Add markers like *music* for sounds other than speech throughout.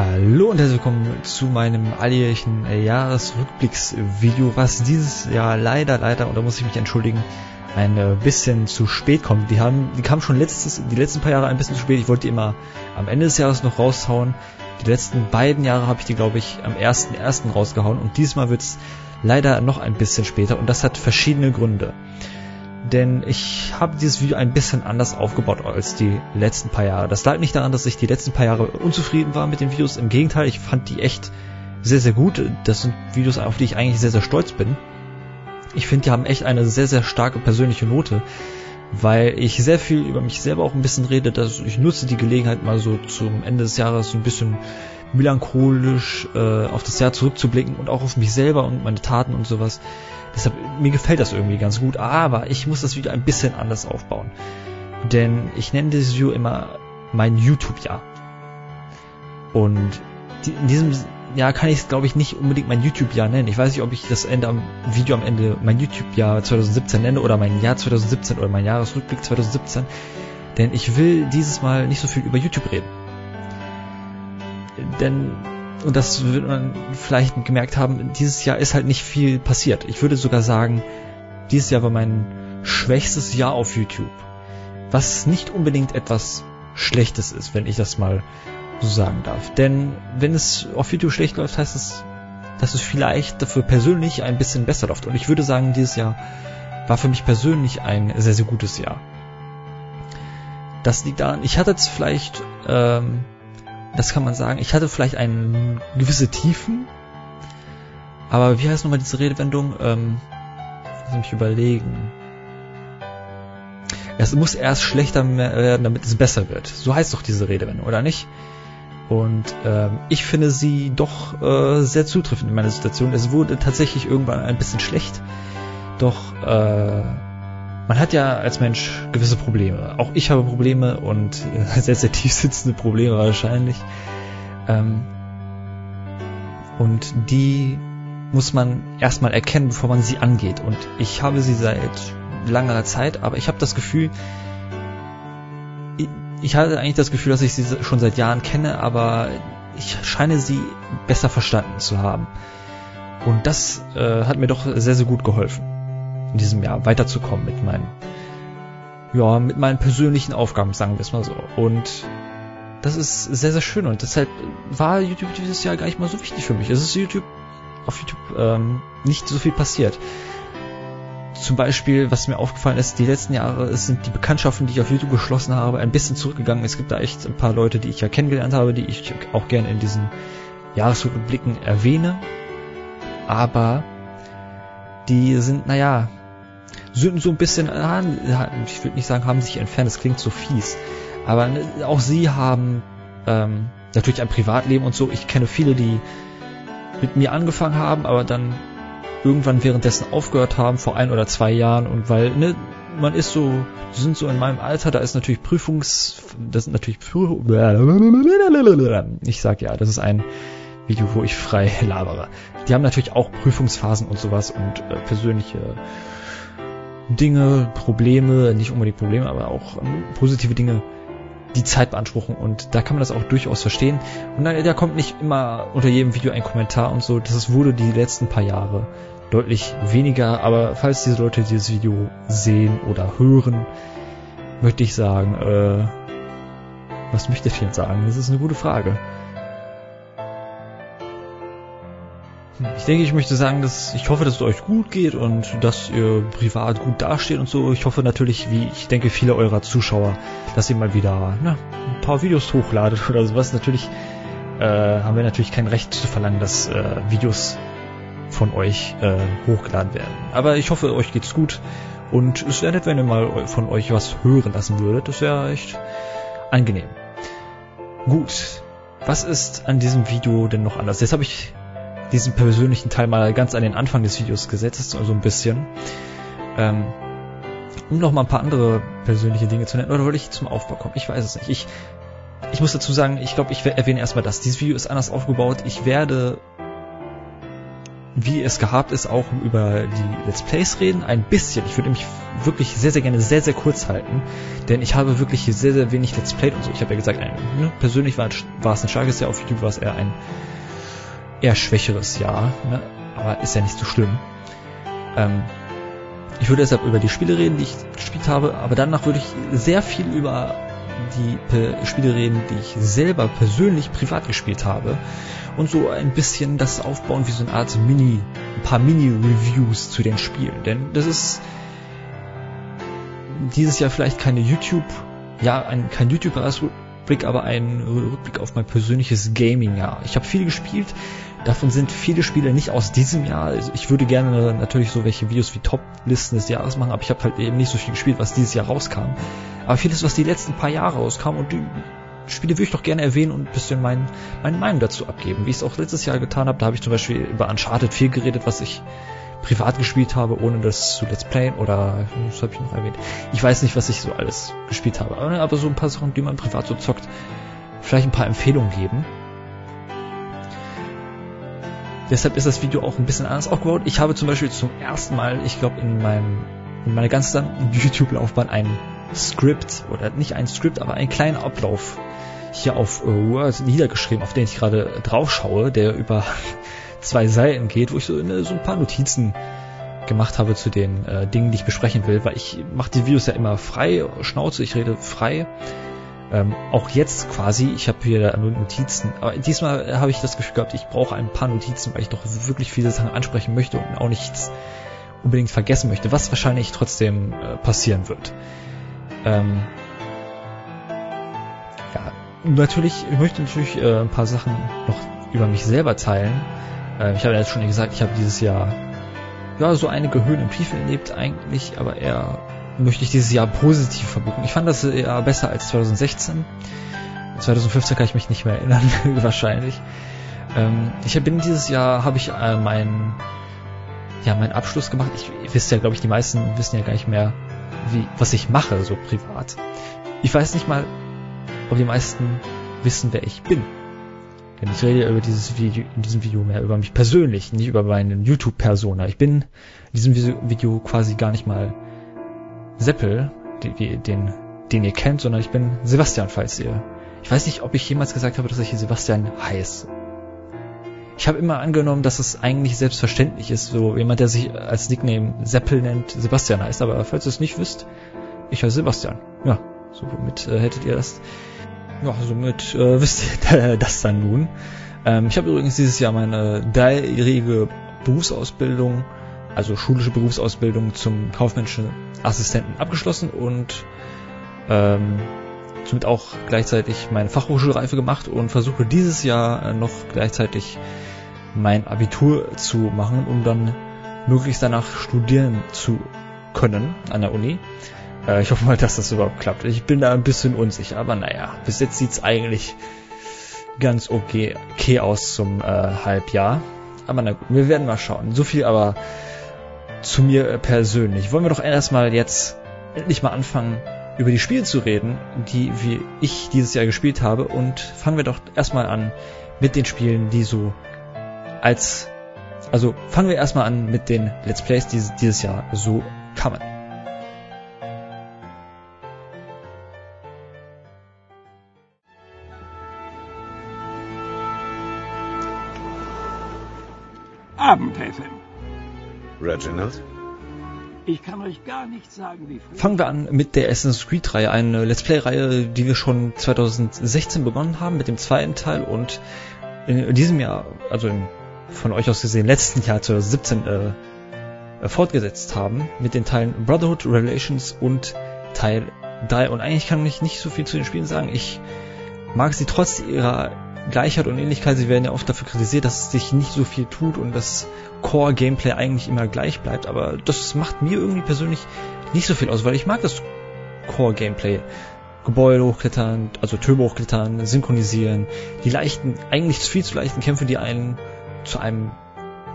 Hallo und herzlich willkommen zu meinem alljährlichen Jahresrückblicksvideo, was dieses Jahr leider, leider, und da muss ich mich entschuldigen, ein bisschen zu spät kommt. Die haben, die kamen schon letztes, die letzten paar Jahre ein bisschen zu spät. Ich wollte die immer am Ende des Jahres noch raushauen. Die letzten beiden Jahre habe ich die, glaube ich, am 1.1. rausgehauen und diesmal wird es leider noch ein bisschen später und das hat verschiedene Gründe denn ich habe dieses Video ein bisschen anders aufgebaut als die letzten paar Jahre. Das lag nicht daran, dass ich die letzten paar Jahre unzufrieden war mit den Videos. Im Gegenteil, ich fand die echt sehr, sehr gut. Das sind Videos, auf die ich eigentlich sehr, sehr stolz bin. Ich finde, die haben echt eine sehr, sehr starke persönliche Note, weil ich sehr viel über mich selber auch ein bisschen rede. Dass ich nutze die Gelegenheit mal so zum Ende des Jahres ein bisschen melancholisch äh, auf das Jahr zurückzublicken und auch auf mich selber und meine Taten und sowas. Deshalb, mir gefällt das irgendwie ganz gut, aber ich muss das Video ein bisschen anders aufbauen. Denn ich nenne dieses Video immer mein YouTube-Jahr. Und in diesem Jahr kann ich es, glaube ich, nicht unbedingt mein YouTube-Jahr nennen. Ich weiß nicht, ob ich das Ende am Video am Ende mein YouTube-Jahr 2017 nenne oder mein Jahr 2017 oder mein Jahresrückblick 2017. Denn ich will dieses Mal nicht so viel über YouTube reden. Denn und das wird man vielleicht gemerkt haben, dieses Jahr ist halt nicht viel passiert. Ich würde sogar sagen, dieses Jahr war mein schwächstes Jahr auf YouTube. Was nicht unbedingt etwas Schlechtes ist, wenn ich das mal so sagen darf. Denn wenn es auf YouTube schlecht läuft, heißt es, dass es vielleicht dafür persönlich ein bisschen besser läuft. Und ich würde sagen, dieses Jahr war für mich persönlich ein sehr, sehr gutes Jahr. Das liegt daran, ich hatte jetzt vielleicht ähm, das kann man sagen. Ich hatte vielleicht ein gewisse Tiefen, aber wie heißt nochmal diese Redewendung? Ähm, lass mich überlegen. Es muss erst schlechter werden, damit es besser wird. So heißt doch diese Redewendung, oder nicht? Und ähm, ich finde sie doch äh, sehr zutreffend in meiner Situation. Es wurde tatsächlich irgendwann ein bisschen schlecht. Doch äh, man hat ja als Mensch gewisse Probleme. Auch ich habe Probleme und *laughs* sehr, sehr tief sitzende Probleme wahrscheinlich. Ähm, und die muss man erstmal erkennen, bevor man sie angeht. Und ich habe sie seit langer Zeit, aber ich habe das Gefühl, ich hatte eigentlich das Gefühl, dass ich sie schon seit Jahren kenne, aber ich scheine sie besser verstanden zu haben. Und das äh, hat mir doch sehr, sehr gut geholfen in diesem Jahr weiterzukommen mit meinen, ja, mit meinen persönlichen Aufgaben, sagen wir es mal so. Und das ist sehr, sehr schön und deshalb war YouTube dieses Jahr gar nicht mal so wichtig für mich. Es ist YouTube, auf YouTube ähm, nicht so viel passiert. Zum Beispiel, was mir aufgefallen ist, die letzten Jahre sind die Bekanntschaften, die ich auf YouTube geschlossen habe, ein bisschen zurückgegangen. Es gibt da echt ein paar Leute, die ich ja kennengelernt habe, die ich auch gerne in diesen Jahresrückblicken erwähne. Aber die sind, naja, sind so ein bisschen, ah, ich würde nicht sagen, haben sich entfernt, das klingt so fies. Aber ne, auch sie haben ähm, natürlich ein Privatleben und so. Ich kenne viele, die mit mir angefangen haben, aber dann irgendwann währenddessen aufgehört haben, vor ein oder zwei Jahren. Und weil, ne, man ist so, sind so in meinem Alter, da ist natürlich Prüfungs, das sind natürlich Prüf ich sag ja, das ist ein Video, wo ich frei *laughs* labere. Die haben natürlich auch Prüfungsphasen und sowas und äh, persönliche Dinge, Probleme, nicht unbedingt Probleme, aber auch ähm, positive Dinge, die Zeit beanspruchen und da kann man das auch durchaus verstehen. Und da, da kommt nicht immer unter jedem Video ein Kommentar und so. Das wurde die letzten paar Jahre deutlich weniger, aber falls diese Leute dieses Video sehen oder hören, möchte ich sagen, äh, was möchte ich jetzt sagen? Das ist eine gute Frage. Ich denke, ich möchte sagen, dass ich hoffe, dass es euch gut geht und dass ihr privat gut dasteht und so. Ich hoffe natürlich, wie ich denke, viele eurer Zuschauer, dass ihr mal wieder na, ein paar Videos hochladet oder sowas. Natürlich äh, haben wir natürlich kein Recht zu verlangen, dass äh, Videos von euch äh, hochgeladen werden. Aber ich hoffe, euch geht's gut und es wäre nett, wenn ihr mal von euch was hören lassen würdet. Das wäre echt angenehm. Gut, was ist an diesem Video denn noch anders? Jetzt habe ich diesen persönlichen Teil mal ganz an den Anfang des Videos gesetzt, so also ein bisschen. Ähm, um noch mal ein paar andere persönliche Dinge zu nennen. Oder wollte ich zum Aufbau kommen? Ich weiß es nicht. Ich, ich muss dazu sagen, ich glaube, ich erwähne erstmal das. Dieses Video ist anders aufgebaut. Ich werde wie es gehabt ist, auch über die Let's Plays reden. Ein bisschen. Ich würde mich wirklich sehr, sehr gerne sehr, sehr kurz halten. Denn ich habe wirklich sehr, sehr wenig Let's Played und so. Ich habe ja gesagt, ein, ne, persönlich war, war, es ein starkes Jahr. Auf YouTube war es eher ein eher schwächeres Jahr. Ne? Aber ist ja nicht so schlimm. Ähm, ich würde deshalb über die Spiele reden, die ich gespielt habe. Aber danach würde ich sehr viel über die Spiele reden, die ich selber persönlich privat gespielt habe und so ein bisschen das aufbauen wie so eine Art Mini, ein paar Mini-Reviews zu den Spielen. Denn das ist dieses Jahr vielleicht keine YouTube, ja, ein, kein YouTube-Rückblick, aber ein Rückblick auf mein persönliches Gaming-Jahr. Ich habe viel gespielt, davon sind viele Spiele nicht aus diesem Jahr. Also ich würde gerne natürlich so welche Videos wie Top-Listen des Jahres machen, aber ich habe halt eben nicht so viel gespielt, was dieses Jahr rauskam. Aber vieles, was die letzten paar Jahre rauskam und die Spiele würde ich doch gerne erwähnen und ein bisschen mein, meine Meinung dazu abgeben. Wie ich es auch letztes Jahr getan habe, da habe ich zum Beispiel über Uncharted 4 geredet, was ich privat gespielt habe, ohne das zu Let's Playen oder das habe ich noch erwähnt. Ich weiß nicht, was ich so alles gespielt habe, aber so ein paar Sachen, die man privat so zockt, vielleicht ein paar Empfehlungen geben. Deshalb ist das Video auch ein bisschen anders aufgebaut. Ich habe zum Beispiel zum ersten Mal, ich glaube in meinem in meiner ganzen *laughs* YouTube-Laufbahn ein Script oder nicht ein Script, aber einen kleinen Ablauf hier auf äh, Word niedergeschrieben, auf den ich gerade drauf schaue, der über *laughs* zwei Seiten geht, wo ich so, ne, so ein paar Notizen gemacht habe zu den äh, Dingen, die ich besprechen will, weil ich mache die Videos ja immer frei, Schnauze, ich rede frei. Ähm, auch jetzt quasi, ich habe hier nur Notizen, aber diesmal habe ich das Gefühl gehabt, ich brauche ein paar Notizen, weil ich doch wirklich viele Sachen ansprechen möchte und auch nichts unbedingt vergessen möchte, was wahrscheinlich trotzdem äh, passieren wird. Ähm, ja, natürlich, ich möchte natürlich äh, ein paar Sachen noch über mich selber teilen. Äh, ich habe ja jetzt schon gesagt, ich habe dieses Jahr ja so einige Höhen und Tiefen erlebt eigentlich, aber eher möchte ich dieses Jahr positiv verbuchen. Ich fand das eher besser als 2016. 2015 kann ich mich nicht mehr erinnern, *laughs* wahrscheinlich. Ähm, ich bin dieses Jahr habe ich äh, meinen ja meinen Abschluss gemacht. Ich, ihr wisst ja, glaube ich, die meisten wissen ja gar nicht mehr, wie, was ich mache, so privat. Ich weiß nicht mal, ob die meisten wissen, wer ich bin. Denn ich rede ja über dieses Video, in diesem Video mehr über mich persönlich, nicht über meinen YouTube-Persona. Ich bin in diesem Video quasi gar nicht mal Seppel, den, den, den ihr kennt, sondern ich bin Sebastian, falls ihr. Ich weiß nicht, ob ich jemals gesagt habe, dass ich Sebastian heiße ich habe immer angenommen, dass es eigentlich selbstverständlich ist, so jemand, der sich als Nickname Seppel nennt, Sebastian heißt. Aber falls ihr es nicht wisst, ich heiße Sebastian. Ja, so womit äh, hättet ihr das? Ja, somit äh, *laughs* wisst ihr das dann nun. Ähm, ich habe übrigens dieses Jahr meine dreijährige Berufsausbildung, also schulische Berufsausbildung zum kaufmännischen Assistenten abgeschlossen und ähm, somit auch gleichzeitig meine Fachhochschulreife gemacht und versuche dieses Jahr äh, noch gleichzeitig mein Abitur zu machen, um dann möglichst danach studieren zu können an der Uni. Äh, ich hoffe mal, dass das überhaupt klappt. Ich bin da ein bisschen unsicher, aber naja, bis jetzt sieht's eigentlich ganz okay, okay aus zum äh, Halbjahr. Aber na gut, wir werden mal schauen. So viel aber zu mir persönlich. Wollen wir doch erstmal jetzt endlich mal anfangen, über die Spiele zu reden, die wie ich dieses Jahr gespielt habe. Und fangen wir doch erstmal an mit den Spielen, die so als, also fangen wir erstmal an mit den Let's Plays, die dieses Jahr so kamen. Abendhefe. Reginald? Ich kann euch gar nicht sagen, wie früh. Fangen wir an mit der Assassin's Creed Reihe, eine Let's Play Reihe, die wir schon 2016 begonnen haben mit dem zweiten Teil und in diesem Jahr, also im, von euch aus gesehen letzten Jahr 2017 äh, äh, fortgesetzt haben mit den Teilen Brotherhood, Revelations und Teil 3 und eigentlich kann ich nicht so viel zu den Spielen sagen. Ich mag sie trotz ihrer Gleichheit und Ähnlichkeit. Sie werden ja oft dafür kritisiert, dass sich nicht so viel tut und das Core-Gameplay eigentlich immer gleich bleibt. Aber das macht mir irgendwie persönlich nicht so viel aus, weil ich mag das Core-Gameplay. Gebäude hochklettern, also Türme hochklettern, synchronisieren, die leichten, eigentlich viel zu leichten Kämpfe, die einen zu einem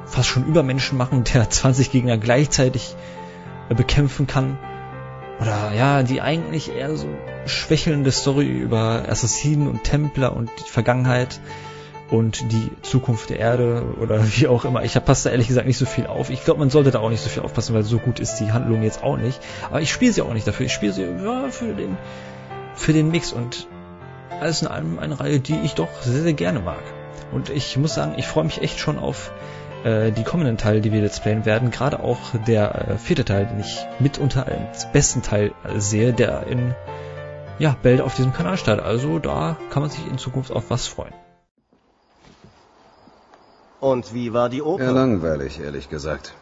fast schon Übermenschen machen, *laughs* der 20 Gegner gleichzeitig bekämpfen kann. Oder ja, die eigentlich eher so schwächelnde Story über Assassinen und Templer und die Vergangenheit und die Zukunft der Erde oder *laughs* wie auch immer. Ich passe da ehrlich gesagt nicht so viel auf. Ich glaube, man sollte da auch nicht so viel aufpassen, weil so gut ist die Handlung jetzt auch nicht. Aber ich spiele sie auch nicht dafür. Ich spiele sie ja, für den für den Mix und alles in allem eine Reihe, die ich doch sehr, sehr gerne mag. Und ich muss sagen, ich freue mich echt schon auf äh, die kommenden Teile, die wir Let's Playen werden. Gerade auch der äh, vierte Teil, den ich mitunter als besten Teil sehe, der in ja, bald auf diesem Kanal startet. Also da kann man sich in Zukunft auf was freuen. Und wie war die Oper? Ja, langweilig, ehrlich gesagt.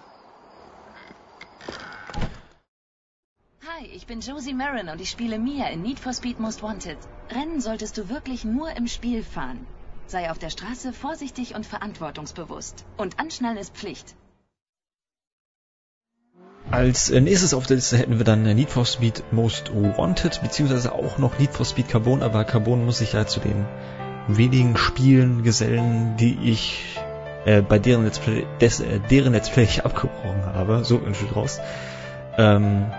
Hi, ich bin Josie Marin und ich spiele Mia in Need for Speed Most Wanted. Rennen solltest du wirklich nur im Spiel fahren. Sei auf der Straße vorsichtig und verantwortungsbewusst. Und anschnallen ist Pflicht. Als nächstes auf der Liste hätten wir dann Need for Speed Most Wanted, beziehungsweise auch noch Need for Speed Carbon, aber Carbon muss ich ja zu den wenigen Spielen gesellen, die ich äh, bei deren Let's Play, des, äh, deren Let's Play ich abgebrochen habe, so in raus. Ähm,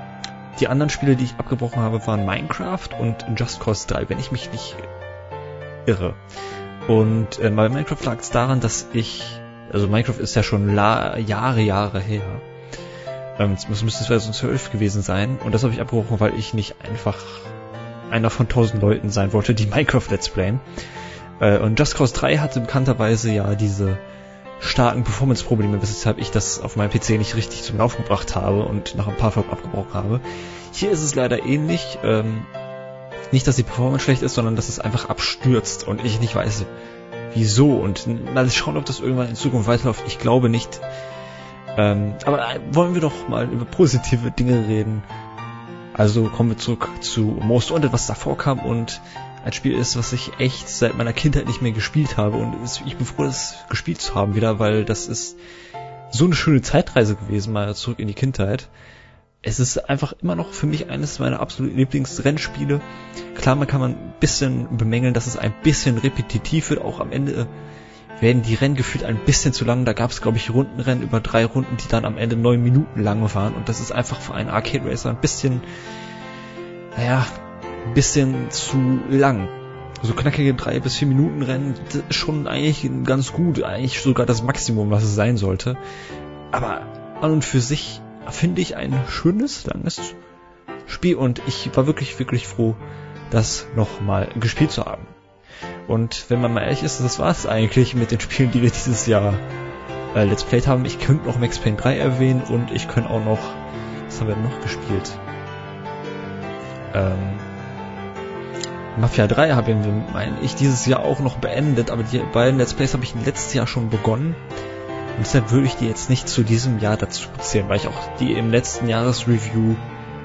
die anderen Spiele, die ich abgebrochen habe, waren Minecraft und Just Cause 3, wenn ich mich nicht irre. Und äh, bei Minecraft lag es daran, dass ich, also Minecraft ist ja schon la Jahre, Jahre her. Ähm, es müsste 2012 gewesen sein. Und das habe ich abgebrochen, weil ich nicht einfach einer von tausend Leuten sein wollte, die *laughs* Minecraft Let's Playen. Äh, und Just Cause 3 hatte bekannterweise ja diese starken Performance-Probleme, weshalb ich das auf meinem PC nicht richtig zum Laufen gebracht habe und nach ein paar Folgen abgebrochen habe. Hier ist es leider ähnlich. Ähm, nicht, dass die Performance schlecht ist, sondern dass es einfach abstürzt und ich nicht weiß, wieso. Und mal schauen, ob das irgendwann in Zukunft weiterläuft. Ich glaube nicht. Ähm, aber wollen wir doch mal über positive Dinge reden. Also kommen wir zurück zu Most Wanted, was davor kam und ein Spiel ist, was ich echt seit meiner Kindheit nicht mehr gespielt habe und ich bin froh, das gespielt zu haben wieder, weil das ist so eine schöne Zeitreise gewesen, mal zurück in die Kindheit es ist einfach immer noch für mich eines meiner absoluten Lieblingsrennspiele. Klar, man kann man ein bisschen bemängeln, dass es ein bisschen repetitiv wird. Auch am Ende werden die Rennen gefühlt ein bisschen zu lang. Da gab es, glaube ich, Rundenrennen über drei Runden, die dann am Ende neun Minuten lang waren. Und das ist einfach für einen Arcade Racer ein bisschen, naja, ein bisschen zu lang. So knackige drei bis vier Minuten Rennen ist schon eigentlich ganz gut, eigentlich sogar das Maximum, was es sein sollte. Aber an und für sich finde ich ein schönes, langes Spiel und ich war wirklich, wirklich froh, das nochmal gespielt zu haben. Und wenn man mal ehrlich ist, das war es eigentlich mit den Spielen, die wir dieses Jahr äh, Let's Played haben. Ich könnte noch Max Payne 3 erwähnen und ich könnte auch noch, was haben wir noch gespielt? Ähm, Mafia 3 haben wir, meine ich, dieses Jahr auch noch beendet, aber die beiden Let's Plays habe ich letztes Jahr schon begonnen. Und deshalb würde ich die jetzt nicht zu diesem Jahr dazu zählen, weil ich auch die im letzten Jahresreview,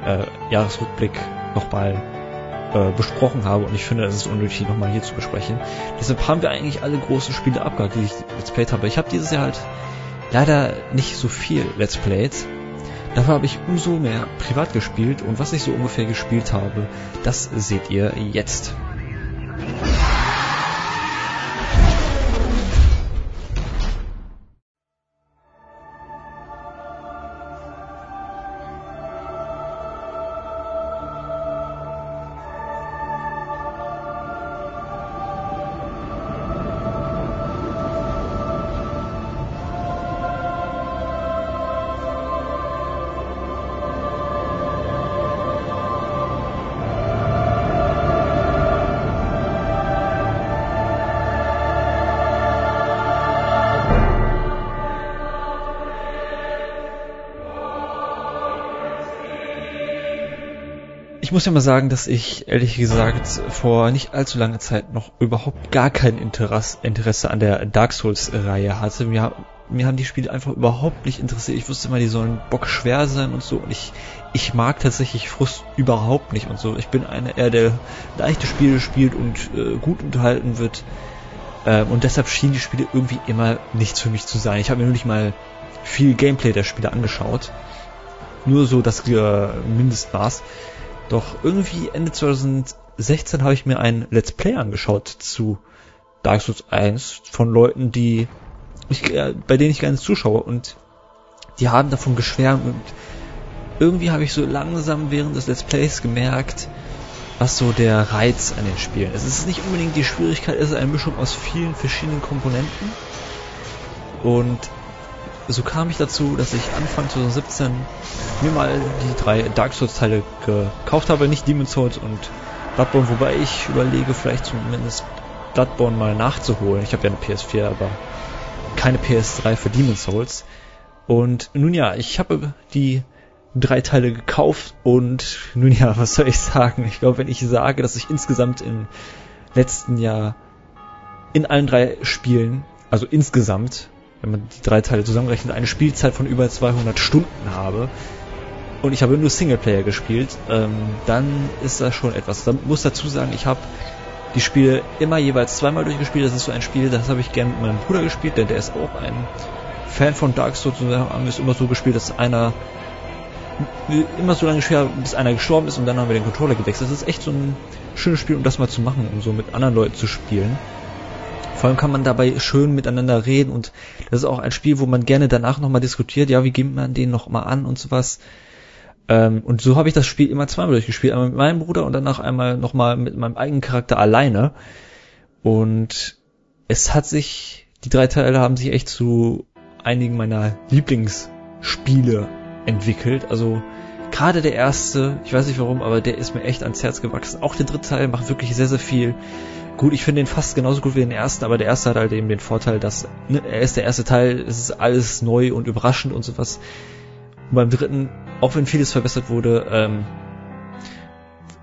äh, Jahresrückblick nochmal äh, besprochen habe und ich finde, es ist unnötig, nochmal hier zu besprechen. Deshalb haben wir eigentlich alle großen Spiele abgehakt, die ich Let's Played habe. Ich habe dieses Jahr halt leider nicht so viel Let's Played. Dafür habe ich umso mehr privat gespielt und was ich so ungefähr gespielt habe, das seht ihr jetzt. Ich muss ja mal sagen, dass ich ehrlich gesagt vor nicht allzu langer Zeit noch überhaupt gar kein Interesse, an der Dark Souls-Reihe hatte. Mir, mir haben die Spiele einfach überhaupt nicht interessiert. Ich wusste immer, die sollen bockschwer sein und so. Und ich, ich mag tatsächlich Frust überhaupt nicht und so. Ich bin einer, eher der leichte Spiele spielt und äh, gut unterhalten wird. Ähm, und deshalb schienen die Spiele irgendwie immer nichts für mich zu sein. Ich habe mir nur nicht mal viel Gameplay der Spiele angeschaut. Nur so das äh, Mindestmaß. Doch irgendwie Ende 2016 habe ich mir ein Let's Play angeschaut zu Dark Souls 1 von Leuten, die ich, äh, bei denen ich gerne zuschaue und die haben davon geschwärmt und irgendwie habe ich so langsam während des Let's Plays gemerkt, was so der Reiz an den Spielen ist. Es ist nicht unbedingt die Schwierigkeit, es ist eine Mischung aus vielen verschiedenen Komponenten. Und so kam ich dazu, dass ich Anfang 2017 mir mal die drei Dark Souls Teile gekauft habe, nicht Demon's Souls und Bloodborne, wobei ich überlege, vielleicht zumindest Bloodborne mal nachzuholen. Ich habe ja eine PS4, aber keine PS3 für Demon's Souls. Und nun ja, ich habe die drei Teile gekauft und nun ja, *laughs* was soll ich sagen? Ich glaube, wenn ich sage, dass ich insgesamt im letzten Jahr in allen drei Spielen, also insgesamt, wenn man die drei Teile zusammenrechnet, eine Spielzeit von über 200 Stunden habe und ich habe nur Singleplayer gespielt, ähm, dann ist das schon etwas. Da muss dazu sagen, ich habe die Spiele immer jeweils zweimal durchgespielt. Das ist so ein Spiel, das habe ich gern mit meinem Bruder gespielt, denn der ist auch ein Fan von Dark Souls und wir haben es immer so gespielt, dass einer immer so lange schwer, bis einer gestorben ist und dann haben wir den Controller gewechselt. Das ist echt so ein schönes Spiel, um das mal zu machen, um so mit anderen Leuten zu spielen. Vor allem kann man dabei schön miteinander reden und das ist auch ein Spiel, wo man gerne danach nochmal diskutiert, ja, wie geht man den nochmal an und sowas. Ähm, und so habe ich das Spiel immer zweimal durchgespielt, einmal mit meinem Bruder und danach einmal nochmal mit meinem eigenen Charakter alleine. Und es hat sich, die drei Teile haben sich echt zu einigen meiner Lieblingsspiele entwickelt. Also gerade der erste, ich weiß nicht warum, aber der ist mir echt ans Herz gewachsen. Auch der dritte Teil macht wirklich sehr, sehr viel. Gut, ich finde den fast genauso gut wie den ersten, aber der erste hat halt eben den Vorteil, dass ne, er ist der erste Teil, es ist alles neu und überraschend und sowas. Und beim dritten, auch wenn vieles verbessert wurde, ähm,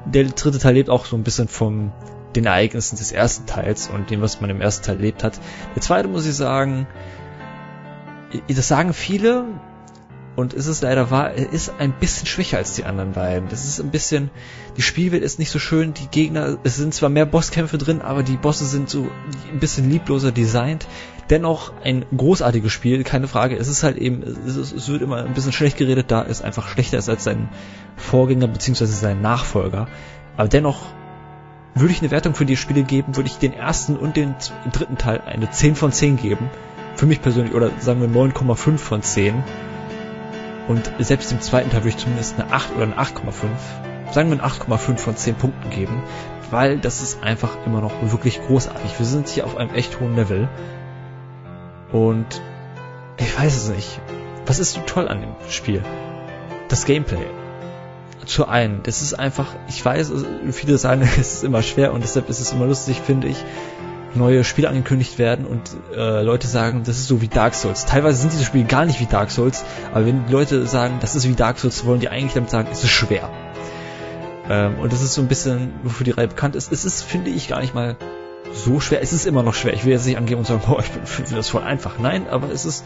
der dritte Teil lebt auch so ein bisschen von den Ereignissen des ersten Teils und dem, was man im ersten Teil erlebt hat. Der zweite muss ich sagen, das sagen viele, und ist es leider wahr, er ist ein bisschen schwächer als die anderen beiden. Das ist ein bisschen, die Spielwelt ist nicht so schön, die Gegner, es sind zwar mehr Bosskämpfe drin, aber die Bosse sind so ein bisschen liebloser designt. Dennoch ein großartiges Spiel, keine Frage. Es ist halt eben, es, ist, es wird immer ein bisschen schlecht geredet, da es einfach schlechter ist als sein Vorgänger bzw. sein Nachfolger. Aber dennoch würde ich eine Wertung für die Spiele geben, würde ich den ersten und den dritten Teil eine 10 von 10 geben. Für mich persönlich, oder sagen wir 9,5 von 10 und selbst im zweiten Teil würde ich zumindest eine 8 oder eine 8,5, sagen wir eine 8,5 von 10 Punkten geben, weil das ist einfach immer noch wirklich großartig. Wir sind hier auf einem echt hohen Level. Und ich weiß es nicht. Was ist so toll an dem Spiel? Das Gameplay. Zu einen, das ist einfach, ich weiß, viele sagen, *laughs* es ist immer schwer und deshalb ist es immer lustig, finde ich, neue Spiele angekündigt werden und äh, Leute sagen, das ist so wie Dark Souls. Teilweise sind diese Spiele gar nicht wie Dark Souls, aber wenn Leute sagen, das ist wie Dark Souls, wollen die eigentlich damit sagen, es ist schwer. Ähm, und das ist so ein bisschen, wofür die Reihe bekannt ist. Es ist, finde ich, gar nicht mal so schwer. Es ist immer noch schwer. Ich will jetzt nicht angeben und sagen, *laughs* boah, ich finde das voll einfach. Nein, aber es ist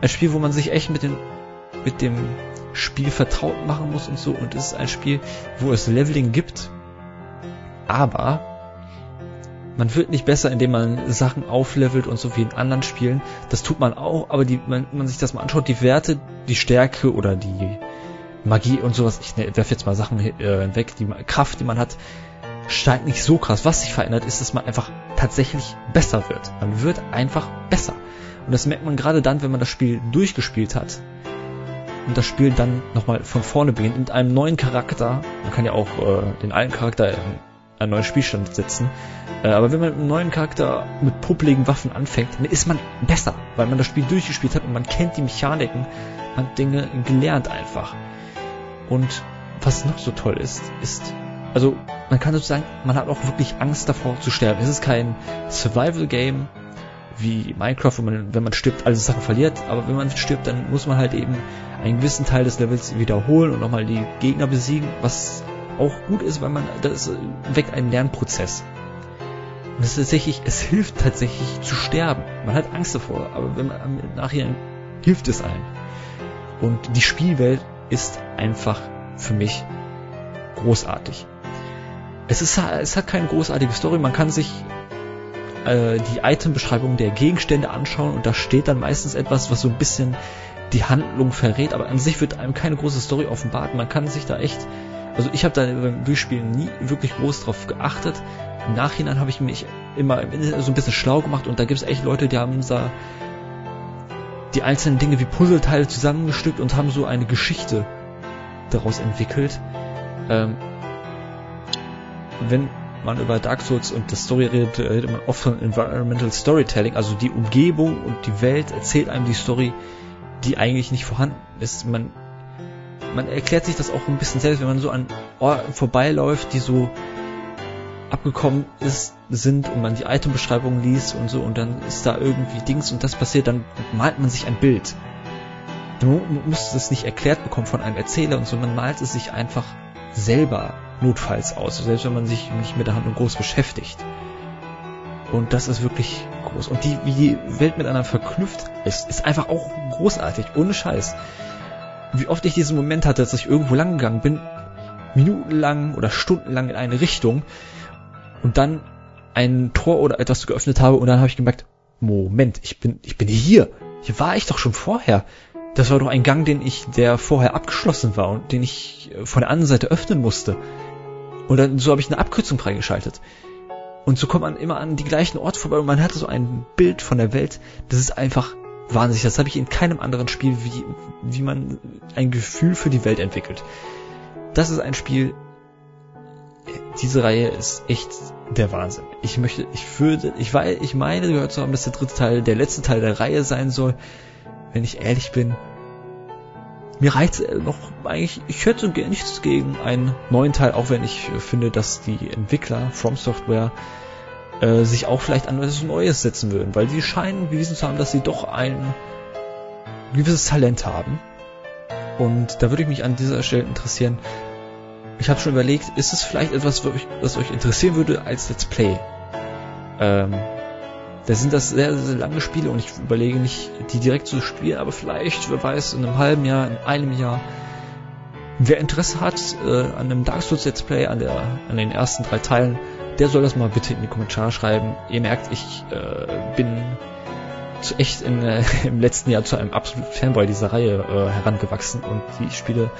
ein Spiel, wo man sich echt mit, den, mit dem Spiel vertraut machen muss und so. Und es ist ein Spiel, wo es Leveling gibt, aber man wird nicht besser, indem man Sachen auflevelt und so wie in anderen Spielen. Das tut man auch, aber die, wenn man sich das mal anschaut, die Werte, die Stärke oder die Magie und sowas, ich ne, werfe jetzt mal Sachen äh, weg, die Kraft, die man hat, steigt nicht so krass. Was sich verändert, ist, dass man einfach tatsächlich besser wird. Man wird einfach besser. Und das merkt man gerade dann, wenn man das Spiel durchgespielt hat und das Spiel dann nochmal von vorne beginnt mit einem neuen Charakter. Man kann ja auch äh, den alten Charakter einen neuen Spielstand setzen. Äh, aber wenn man mit einem neuen Charakter mit puppeligen Waffen anfängt, dann ist man besser, weil man das Spiel durchgespielt hat und man kennt die Mechaniken, man hat Dinge gelernt einfach. Und was noch so toll ist, ist, also man kann sozusagen, man hat auch wirklich Angst davor zu sterben. Es ist kein Survival-Game wie Minecraft, wo man, wenn man stirbt, alle Sachen verliert, aber wenn man stirbt, dann muss man halt eben einen gewissen Teil des Levels wiederholen und nochmal die Gegner besiegen, was auch gut ist, weil man, das weckt einen Lernprozess. Und es tatsächlich, es hilft tatsächlich zu sterben. Man hat Angst davor, aber wenn man nachher hilft es einem. Und die Spielwelt ist einfach für mich großartig. Es ist, es hat keine großartige Story. Man kann sich äh, die Itembeschreibung der Gegenstände anschauen und da steht dann meistens etwas, was so ein bisschen die Handlung verrät, aber an sich wird einem keine große Story offenbart. Man kann sich da echt also ich habe da beim Durchspielen nie wirklich groß drauf geachtet. Im Nachhinein habe ich mich immer so ein bisschen schlau gemacht und da gibt es echt Leute, die haben da die einzelnen Dinge wie Puzzleteile zusammengestückt und haben so eine Geschichte daraus entwickelt. Ähm, wenn man über Dark Souls und das Story redet, redet man oft von Environmental Storytelling, also die Umgebung und die Welt erzählt einem die Story, die eigentlich nicht vorhanden ist. Man, man erklärt sich das auch ein bisschen selbst, wenn man so an Orten vorbeiläuft, die so abgekommen ist, sind und man die Itembeschreibung liest und so und dann ist da irgendwie Dings und das passiert, dann malt man sich ein Bild. Du musst es nicht erklärt bekommen von einem Erzähler und so, man malt es sich einfach selber notfalls aus, selbst wenn man sich nicht mit der Handlung groß beschäftigt. Und das ist wirklich groß. Und die, wie die Welt miteinander verknüpft ist, ist einfach auch großartig, ohne Scheiß. Wie oft ich diesen Moment hatte, dass ich irgendwo lang gegangen bin, minutenlang oder stundenlang in eine Richtung und dann ein Tor oder etwas geöffnet habe und dann habe ich gemerkt, Moment, ich bin, ich bin hier. Hier war ich doch schon vorher. Das war doch ein Gang, den ich, der vorher abgeschlossen war und den ich von der anderen Seite öffnen musste. Und dann, so habe ich eine Abkürzung freigeschaltet. Und so kommt man immer an die gleichen Orte vorbei und man hat so ein Bild von der Welt. Das ist einfach wahnsinnig. Das habe ich in keinem anderen Spiel, wie, wie man ein Gefühl für die Welt entwickelt. Das ist ein Spiel, diese Reihe ist echt der Wahnsinn. Ich möchte, ich würde, ich weiß, ich meine gehört zu haben, dass der dritte Teil der letzte Teil der Reihe sein soll. Wenn ich ehrlich bin, mir reicht noch eigentlich, ich hätte nichts gegen einen neuen Teil, auch wenn ich finde, dass die Entwickler From Software äh, sich auch vielleicht an etwas Neues setzen würden, weil sie scheinen bewiesen zu haben, dass sie doch ein gewisses Talent haben. Und da würde ich mich an dieser Stelle interessieren, ich habe schon überlegt, ist es vielleicht etwas, was euch interessieren würde als Let's Play? Ähm, da sind das sehr, sehr lange Spiele und ich überlege nicht, die direkt zu spielen, aber vielleicht, wer weiß, in einem halben Jahr, in einem Jahr. Wer Interesse hat äh, an einem Dark Souls Let's Play, an, der, an den ersten drei Teilen, der soll das mal bitte in die Kommentare schreiben. Ihr merkt, ich äh, bin zu echt in, äh, *laughs* im letzten Jahr zu einem absoluten Fanboy dieser Reihe äh, herangewachsen und die Spiele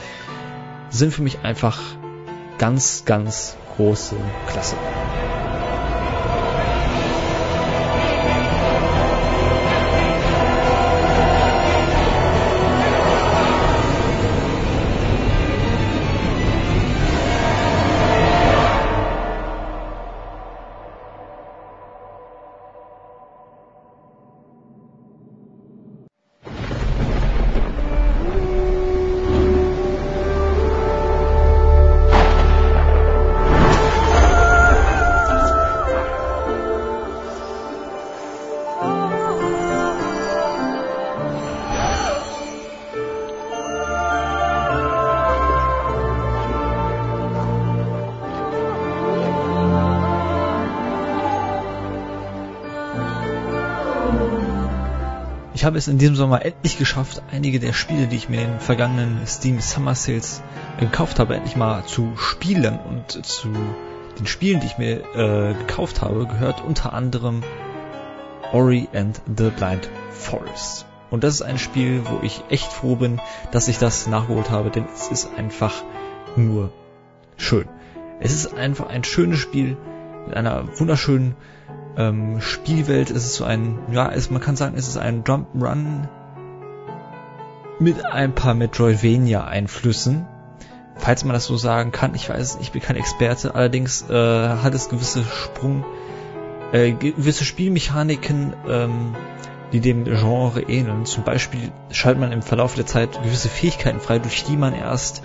sind für mich einfach ganz, ganz große Klasse. Es in diesem Sommer endlich geschafft, einige der Spiele, die ich mir in den vergangenen Steam Summer Sales gekauft habe, endlich mal zu spielen. Und zu den Spielen, die ich mir äh, gekauft habe, gehört unter anderem Ori and the Blind Forest. Und das ist ein Spiel, wo ich echt froh bin, dass ich das nachgeholt habe, denn es ist einfach nur schön. Es ist einfach ein schönes Spiel mit einer wunderschönen ähm, Spielwelt ist es so ein, ja, ist, man kann sagen, es ist ein Jump'n'Run mit ein paar Metroidvania-Einflüssen. Falls man das so sagen kann, ich weiß, ich bin kein Experte, allerdings äh, hat es gewisse Sprung, äh, gewisse Spielmechaniken, ähm, die dem Genre ähneln. Zum Beispiel schaltet man im Verlauf der Zeit gewisse Fähigkeiten frei, durch die man erst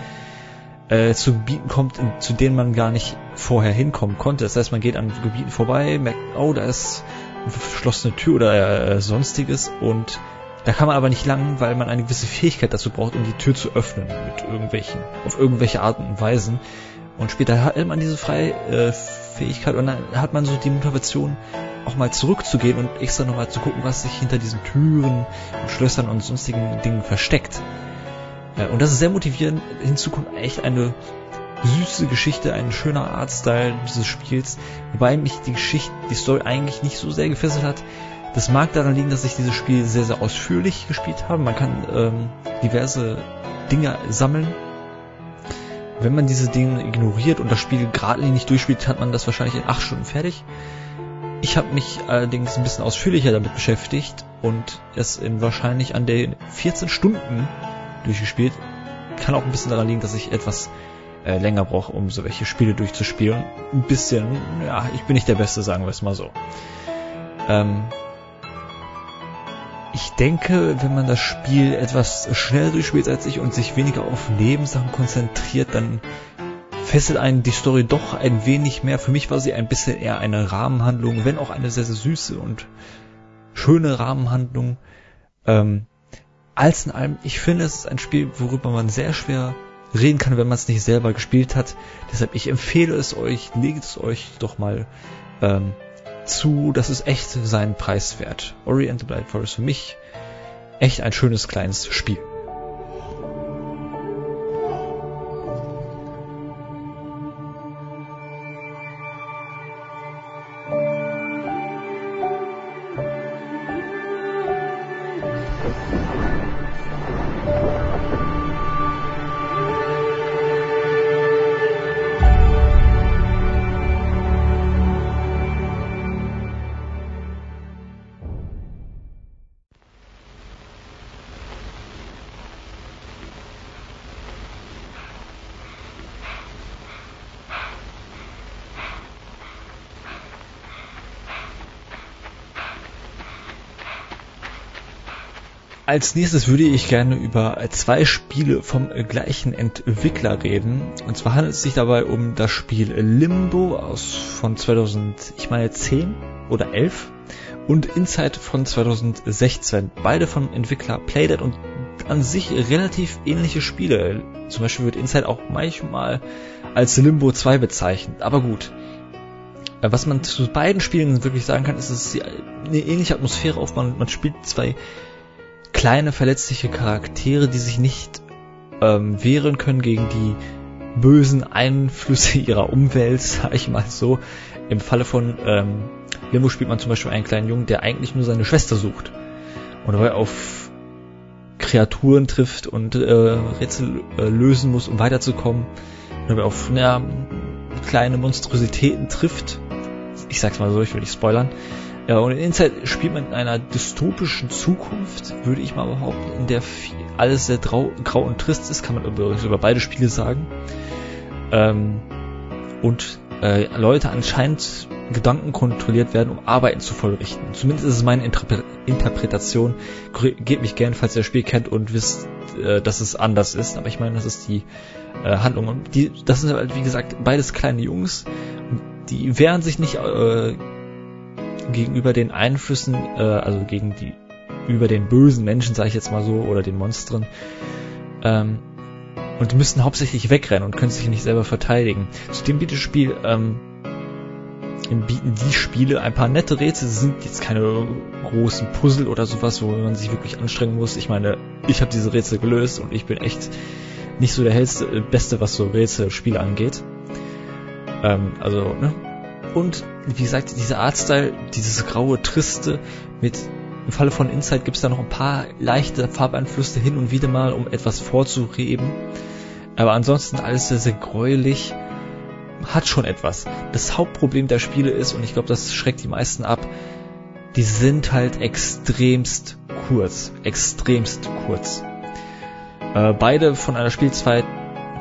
äh, zu Gebieten kommt, zu denen man gar nicht vorher hinkommen konnte. Das heißt, man geht an Gebieten vorbei, merkt, oh, da ist eine verschlossene Tür oder äh, sonstiges und da kann man aber nicht lang, weil man eine gewisse Fähigkeit dazu braucht, um die Tür zu öffnen mit irgendwelchen, auf irgendwelche Arten und Weisen. Und später hat man diese Freifähigkeit und dann hat man so die Motivation, auch mal zurückzugehen und extra nochmal zu gucken, was sich hinter diesen Türen und Schlössern und sonstigen Dingen versteckt. Ja, und das ist sehr motivierend. Hinzu kommt echt eine süße Geschichte, ein schöner Artstyle dieses Spiels, wobei mich die Geschichte, die Story eigentlich nicht so sehr gefesselt hat. Das mag daran liegen, dass ich dieses Spiel sehr, sehr ausführlich gespielt habe. Man kann ähm, diverse Dinge sammeln. Wenn man diese Dinge ignoriert und das Spiel geradlinig durchspielt, hat man das wahrscheinlich in acht Stunden fertig. Ich habe mich allerdings ein bisschen ausführlicher damit beschäftigt und es in wahrscheinlich an den 14 Stunden durchgespielt. Kann auch ein bisschen daran liegen, dass ich etwas äh, länger brauche, um so welche Spiele durchzuspielen. Ein bisschen, ja, ich bin nicht der Beste, sagen wir es mal so. Ähm, ich denke, wenn man das Spiel etwas schneller durchspielt als ich und sich weniger auf Nebensachen konzentriert, dann fesselt einen die Story doch ein wenig mehr. Für mich war sie ein bisschen eher eine Rahmenhandlung, wenn auch eine sehr, sehr süße und schöne Rahmenhandlung. Ähm, als in allem, ich finde, es ist ein Spiel, worüber man sehr schwer reden kann, wenn man es nicht selber gespielt hat. Deshalb, ich empfehle es euch, legt es euch doch mal ähm, zu. Das ist echt seinen Preis wert. Oriental Blind Forest für mich echt ein schönes kleines Spiel. Als nächstes würde ich gerne über zwei Spiele vom gleichen Entwickler reden. Und zwar handelt es sich dabei um das Spiel Limbo aus von 2000, ich meine 10 oder 11 und Inside von 2016. Beide vom Entwickler Playdead und an sich relativ ähnliche Spiele. Zum Beispiel wird Inside auch manchmal als Limbo 2 bezeichnet. Aber gut. Was man zu beiden Spielen wirklich sagen kann, ist, dass sie eine ähnliche Atmosphäre auf. Man, man spielt zwei kleine verletzliche Charaktere, die sich nicht ähm, wehren können gegen die bösen Einflüsse *laughs* ihrer Umwelt, *laughs* sag ich mal so. Im Falle von ähm, Limbo spielt man zum Beispiel einen kleinen Jungen, der eigentlich nur seine Schwester sucht. Und dabei auf Kreaturen trifft und äh, Rätsel äh, lösen muss, um weiterzukommen. Und dabei auf na, kleine Monstrositäten trifft. Ich sag's mal so, ich will nicht spoilern. Ja, und in Inside spielt man in einer dystopischen Zukunft, würde ich mal behaupten, in der alles sehr grau, grau und trist ist, kann man übrigens über beide Spiele sagen. Ähm, und äh, Leute anscheinend Gedanken kontrolliert werden, um Arbeiten zu vollrichten. Zumindest ist es meine Interpre Interpretation. Gebt mich gern, falls ihr das Spiel kennt und wisst, äh, dass es anders ist. Aber ich meine, das ist die äh, Handlung. Und die, das sind halt, wie gesagt, beides kleine Jungs. Die wehren sich nicht äh, gegenüber den Einflüssen, äh, also gegen die, über den bösen Menschen, sage ich jetzt mal so, oder den Monstern, ähm, und müssen hauptsächlich wegrennen und können sich nicht selber verteidigen. Zudem bietet das Spiel, ähm, bieten die Spiele ein paar nette Rätsel, sie sind jetzt keine großen Puzzle oder sowas, wo man sich wirklich anstrengen muss. Ich meine, ich habe diese Rätsel gelöst und ich bin echt nicht so der hellste, äh, beste, was so Rätselspiele angeht. Ähm, also, ne, und wie gesagt, dieser Artstyle, dieses graue, triste, mit im Falle von Inside gibt es da noch ein paar leichte Farbeinflüsse hin und wieder mal, um etwas vorzuheben. Aber ansonsten alles sehr, sehr gräulich. Hat schon etwas. Das Hauptproblem der Spiele ist, und ich glaube, das schreckt die meisten ab, die sind halt extremst kurz. Extremst kurz. Äh, beide von einer Spielzeit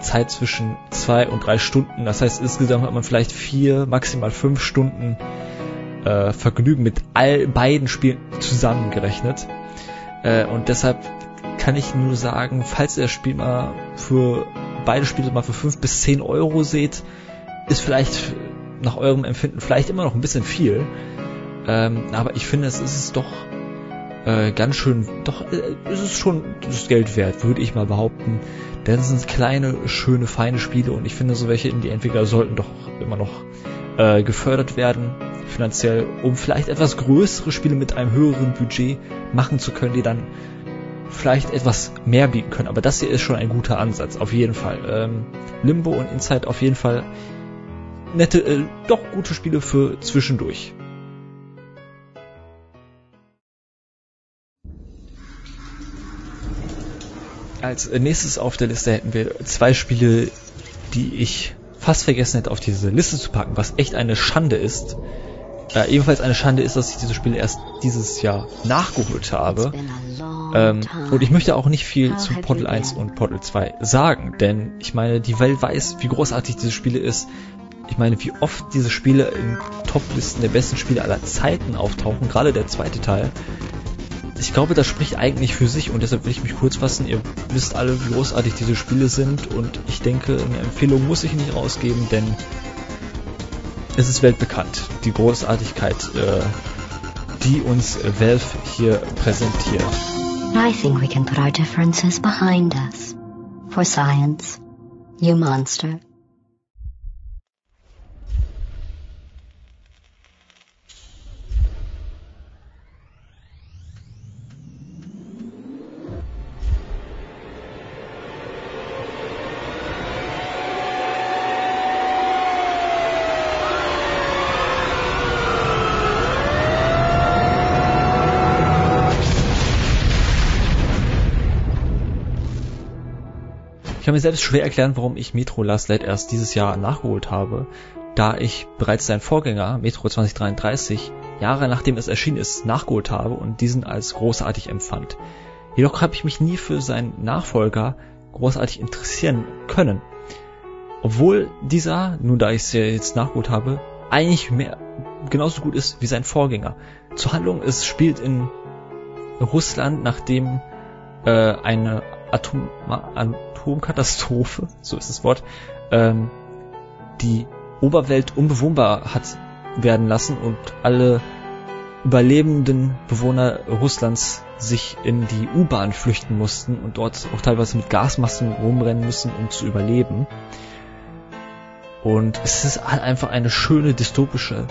Zeit zwischen zwei und drei Stunden. Das heißt, insgesamt hat man vielleicht vier, maximal fünf Stunden äh, Vergnügen mit all beiden Spielen zusammengerechnet. Äh, und deshalb kann ich nur sagen, falls ihr das Spiel mal für beide Spiele mal für fünf bis zehn Euro seht, ist vielleicht nach eurem Empfinden vielleicht immer noch ein bisschen viel. Ähm, aber ich finde, es ist es doch äh, ganz schön, doch äh, ist es schon das Geld wert, würde ich mal behaupten. Denn es sind kleine, schöne, feine Spiele und ich finde, so welche Indie-Entwickler sollten doch immer noch äh, gefördert werden, finanziell, um vielleicht etwas größere Spiele mit einem höheren Budget machen zu können, die dann vielleicht etwas mehr bieten können. Aber das hier ist schon ein guter Ansatz, auf jeden Fall. Ähm, Limbo und Inside auf jeden Fall nette, äh, doch gute Spiele für zwischendurch. Als nächstes auf der Liste hätten wir zwei Spiele, die ich fast vergessen hätte, auf diese Liste zu packen, was echt eine Schande ist. Äh, ebenfalls eine Schande ist, dass ich diese Spiele erst dieses Jahr nachgeholt habe. Ähm, und ich möchte auch nicht viel zu Portal 1 und Portal 2 sagen, denn ich meine, die Welt weiß, wie großartig diese Spiele ist. Ich meine, wie oft diese Spiele in Toplisten der besten Spiele aller Zeiten auftauchen, gerade der zweite Teil. Ich glaube, das spricht eigentlich für sich und deshalb will ich mich kurz fassen. Ihr wisst alle, wie großartig diese Spiele sind und ich denke, eine Empfehlung muss ich nicht rausgeben, denn es ist weltbekannt, die Großartigkeit, äh, die uns Valve hier präsentiert. I think we can put our differences behind us. For science. You monster. Ich kann mir selbst schwer erklären, warum ich Metro Last Light erst dieses Jahr nachgeholt habe, da ich bereits seinen Vorgänger, Metro 2033, Jahre nachdem es erschienen ist, nachgeholt habe und diesen als großartig empfand. Jedoch habe ich mich nie für seinen Nachfolger großartig interessieren können. Obwohl dieser, nun da ich es jetzt nachgeholt habe, eigentlich mehr genauso gut ist wie sein Vorgänger. Zur Handlung, es spielt in Russland, nachdem äh, eine Atom Atomkatastrophe, so ist das Wort, ähm, die Oberwelt unbewohnbar hat werden lassen und alle überlebenden Bewohner Russlands sich in die U-Bahn flüchten mussten und dort auch teilweise mit Gasmasken rumrennen müssen, um zu überleben. Und es ist halt einfach eine schöne dystopische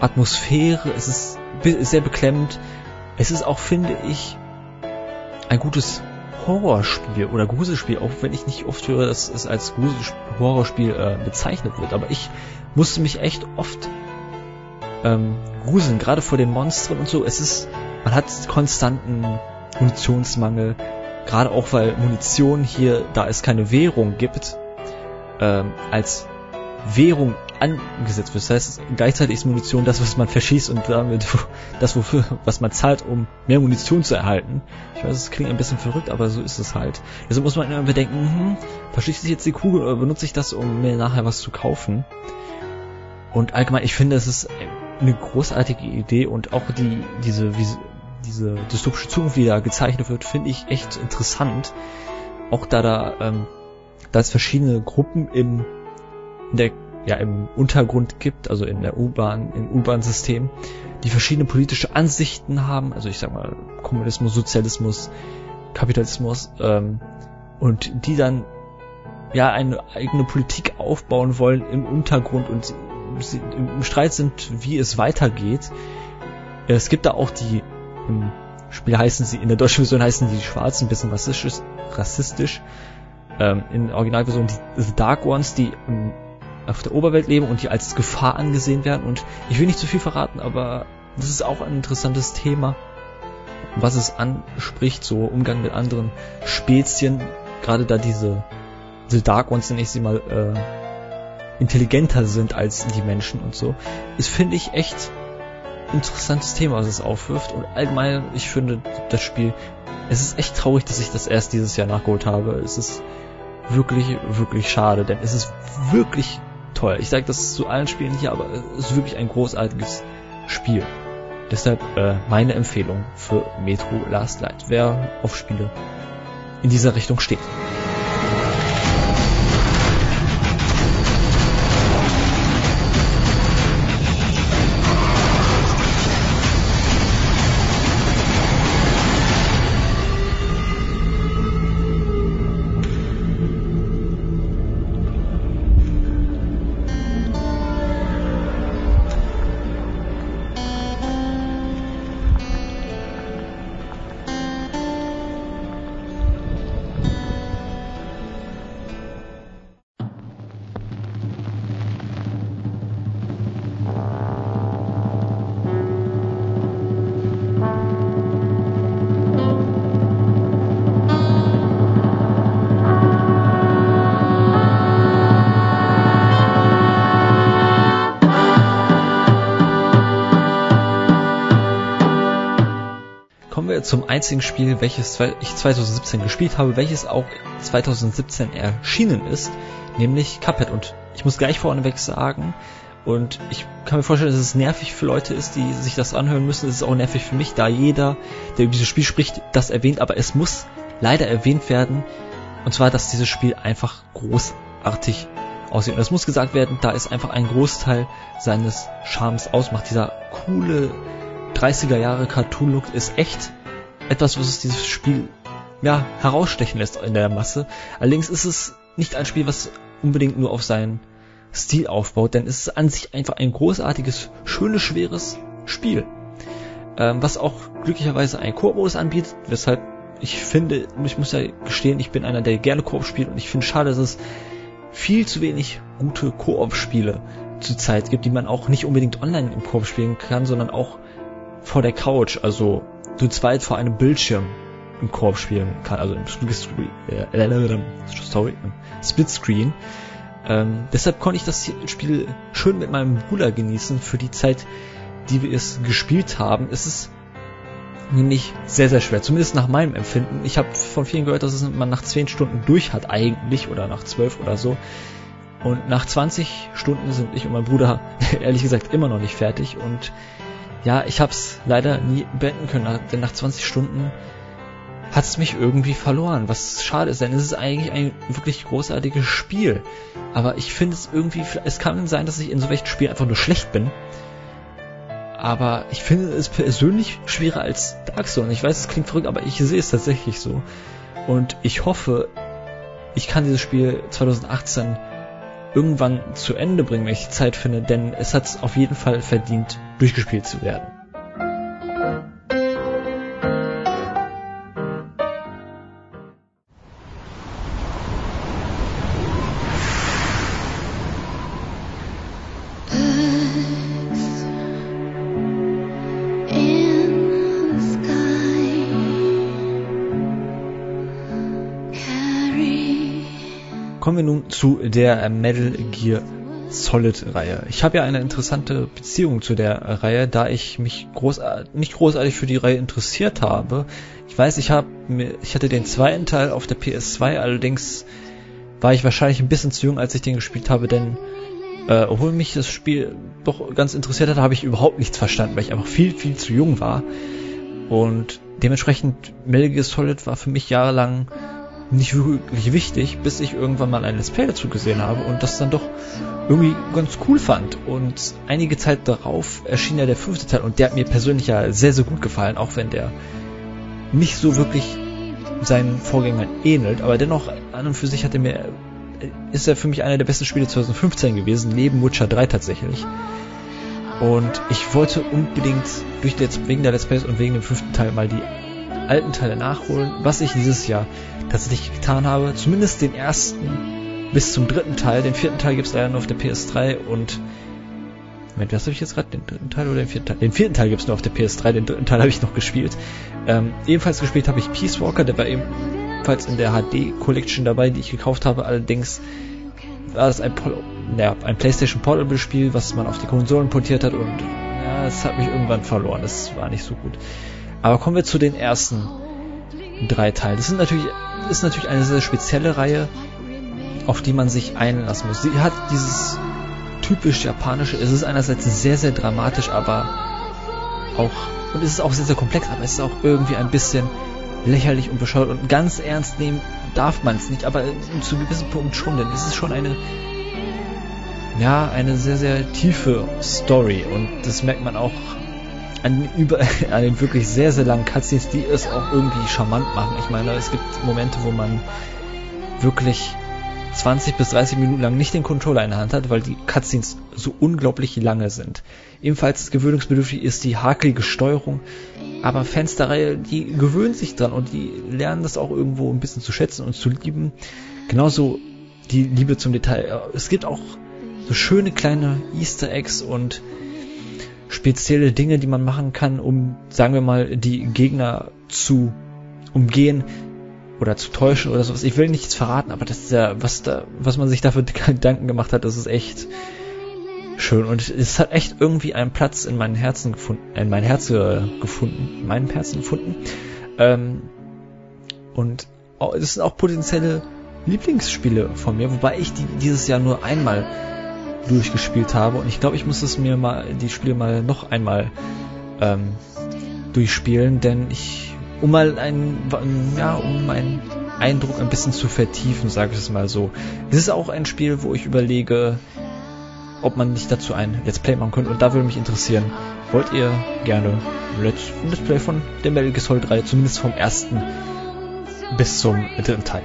Atmosphäre. Es ist sehr beklemmend. Es ist auch, finde ich, ein gutes Horrorspiel oder Gruselspiel, auch wenn ich nicht oft höre, dass es als Horrorspiel äh, bezeichnet wird. Aber ich musste mich echt oft ähm, gruseln, gerade vor den Monstern und so. Es ist, man hat konstanten Munitionsmangel, gerade auch weil Munition hier, da es keine Währung gibt, ähm, als Währung angesetzt wird. Das heißt, gleichzeitig ist Munition das, was man verschießt und damit das, wofür, was man zahlt, um mehr Munition zu erhalten. Ich weiß, es klingt ein bisschen verrückt, aber so ist es halt. Also muss man immer bedenken, hm, verschieße ich jetzt die Kugel oder benutze ich das, um mir nachher was zu kaufen? Und allgemein, ich finde, es ist eine großartige Idee und auch die, diese, diese dystopische Zukunft, wie da gezeichnet wird, finde ich echt interessant. Auch da da, ähm, da es verschiedene Gruppen im, in der ja im Untergrund gibt, also in der U-Bahn, im U-Bahn-System, die verschiedene politische Ansichten haben, also ich sag mal Kommunismus, Sozialismus, Kapitalismus, ähm, und die dann ja eine eigene Politik aufbauen wollen im Untergrund und sie im Streit sind, wie es weitergeht. Es gibt da auch die im Spiel heißen sie, in der deutschen Version heißen die Schwarzen ein bisschen rassistisch, rassistisch. Ähm, in der Originalversion die The Dark Ones, die im auf der Oberwelt leben und die als Gefahr angesehen werden. Und ich will nicht zu viel verraten, aber das ist auch ein interessantes Thema, was es anspricht, so Umgang mit anderen Spezien, gerade da diese, diese Dark Ones, nenne ich sie mal, äh, intelligenter sind als die Menschen und so, ist, finde ich, echt interessantes Thema, was es aufwirft. Und allgemein, ich finde das Spiel, es ist echt traurig, dass ich das erst dieses Jahr nachgeholt habe. Es ist wirklich, wirklich schade, denn es ist wirklich toll. Ich sage das zu allen Spielen hier, aber es ist wirklich ein großartiges Spiel. Deshalb äh, meine Empfehlung für Metro Last Light, wer auf Spiele in dieser Richtung steht. Zum einzigen Spiel, welches ich 2017 gespielt habe, welches auch 2017 erschienen ist, nämlich Cuphead. Und ich muss gleich vorneweg sagen, und ich kann mir vorstellen, dass es nervig für Leute ist, die sich das anhören müssen. Es ist auch nervig für mich, da jeder, der über dieses Spiel spricht, das erwähnt. Aber es muss leider erwähnt werden. Und zwar, dass dieses Spiel einfach großartig aussieht. Und es muss gesagt werden, da ist einfach ein Großteil seines Charmes ausmacht. Dieser coole 30er Jahre Cartoon-Look ist echt etwas, was es dieses Spiel ja, herausstechen lässt in der Masse. Allerdings ist es nicht ein Spiel, was unbedingt nur auf seinen Stil aufbaut, denn es ist an sich einfach ein großartiges, schönes, schweres Spiel. Ähm, was auch glücklicherweise einen Koop-Modus anbietet, weshalb ich finde, ich muss ja gestehen, ich bin einer, der gerne Koop spielt und ich finde schade, dass es viel zu wenig gute Koop-Spiele zurzeit gibt, die man auch nicht unbedingt online im Koop spielen kann, sondern auch vor der Couch, also zu zweit vor einem Bildschirm im Koop spielen kann, also im Split Screen. Ähm, deshalb konnte ich das Spiel schön mit meinem Bruder genießen für die Zeit, die wir es gespielt haben. Es ist nämlich sehr, sehr schwer, zumindest nach meinem Empfinden. Ich habe von vielen gehört, dass es man nach 10 Stunden durch hat eigentlich oder nach 12 oder so. Und nach 20 Stunden sind ich und mein Bruder *laughs* ehrlich gesagt immer noch nicht fertig und ja, ich habe es leider nie beenden können, denn nach 20 Stunden hat es mich irgendwie verloren, was schade ist, denn es ist eigentlich ein wirklich großartiges Spiel. Aber ich finde es irgendwie, es kann sein, dass ich in so welchen Spielen einfach nur schlecht bin. Aber ich finde es persönlich schwerer als Dark Souls. Ich weiß, es klingt verrückt, aber ich sehe es tatsächlich so. Und ich hoffe, ich kann dieses Spiel 2018 irgendwann zu Ende bringen, wenn ich die Zeit finde, denn es hat es auf jeden Fall verdient, durchgespielt zu werden. Kommen wir nun zu der Metal Gear Solid-Reihe. Ich habe ja eine interessante Beziehung zu der Reihe, da ich mich großartig, nicht großartig für die Reihe interessiert habe. Ich weiß, ich mir, ich hatte den zweiten Teil auf der PS2, allerdings war ich wahrscheinlich ein bisschen zu jung, als ich den gespielt habe, denn äh, obwohl mich das Spiel doch ganz interessiert hat, habe ich überhaupt nichts verstanden, weil ich einfach viel, viel zu jung war. Und dementsprechend Metal Gear Solid war für mich jahrelang nicht wirklich wichtig, bis ich irgendwann mal ein Let's Play dazu gesehen habe und das dann doch irgendwie ganz cool fand. Und einige Zeit darauf erschien ja der fünfte Teil und der hat mir persönlich ja sehr, sehr gut gefallen, auch wenn der nicht so wirklich seinen Vorgängern ähnelt, aber dennoch an und für sich hat er mir ist er für mich einer der besten Spiele 2015 gewesen, neben Witcher 3 tatsächlich. Und ich wollte unbedingt durch Let's, wegen der Let's Plays und wegen dem fünften Teil mal die alten Teile nachholen, was ich dieses Jahr tatsächlich getan habe. Zumindest den ersten bis zum dritten Teil. Den vierten Teil gibt es leider nur auf der PS3 und Moment, was habe ich jetzt gerade? Den dritten Teil oder den vierten Teil? Den vierten Teil gibt es nur auf der PS3, den dritten Teil *laughs* habe ich noch gespielt. Ähm, ebenfalls gespielt habe ich Peace Walker, der war ebenfalls in der HD Collection dabei, die ich gekauft habe. Allerdings war das ein, Pol naja, ein PlayStation Portable Spiel, was man auf die Konsolen portiert hat und ja, es hat mich irgendwann verloren. Das war nicht so gut. Aber kommen wir zu den ersten drei Teilen. Das sind natürlich, ist natürlich eine sehr spezielle Reihe, auf die man sich einlassen muss. Sie hat dieses typisch japanische, es ist einerseits sehr, sehr dramatisch, aber auch, und es ist auch sehr, sehr komplex, aber es ist auch irgendwie ein bisschen lächerlich und bescheuert und ganz ernst nehmen darf man es nicht, aber zu gewissen Punkt schon, denn es ist schon eine, ja, eine sehr, sehr tiefe Story und das merkt man auch an, über, *laughs* an den wirklich sehr, sehr langen Cutscenes, die es auch irgendwie charmant machen. Ich meine, es gibt Momente, wo man wirklich 20 bis 30 Minuten lang nicht den Controller in der Hand hat, weil die Cutscenes so unglaublich lange sind. Ebenfalls gewöhnungsbedürftig ist die hakelige Steuerung, aber Fans der Reihe, die gewöhnen sich dran und die lernen das auch irgendwo ein bisschen zu schätzen und zu lieben. Genauso die Liebe zum Detail. Es gibt auch so schöne kleine Easter Eggs und spezielle Dinge, die man machen kann, um, sagen wir mal, die Gegner zu umgehen oder zu täuschen oder sowas. Ich will nichts verraten, aber das ist ja, was da, was man sich dafür *laughs* Gedanken gemacht hat, das ist echt schön und es hat echt irgendwie einen Platz in meinem Herzen gefunden, in mein Herz gefunden, in meinem Herzen gefunden. Ähm, und es sind auch potenzielle Lieblingsspiele von mir, wobei ich die dieses Jahr nur einmal durchgespielt habe und ich glaube, ich muss es mir mal die Spiele mal noch einmal ähm, durchspielen, denn ich um mal einen ja um meinen Eindruck ein bisschen zu vertiefen, sage ich es mal so. Es ist auch ein Spiel, wo ich überlege, ob man nicht dazu ein Let's Play machen könnte und da würde mich interessieren, wollt ihr gerne Let's, Let's Play von der Metal Gear Solid 3, zumindest vom ersten bis zum dritten Teil.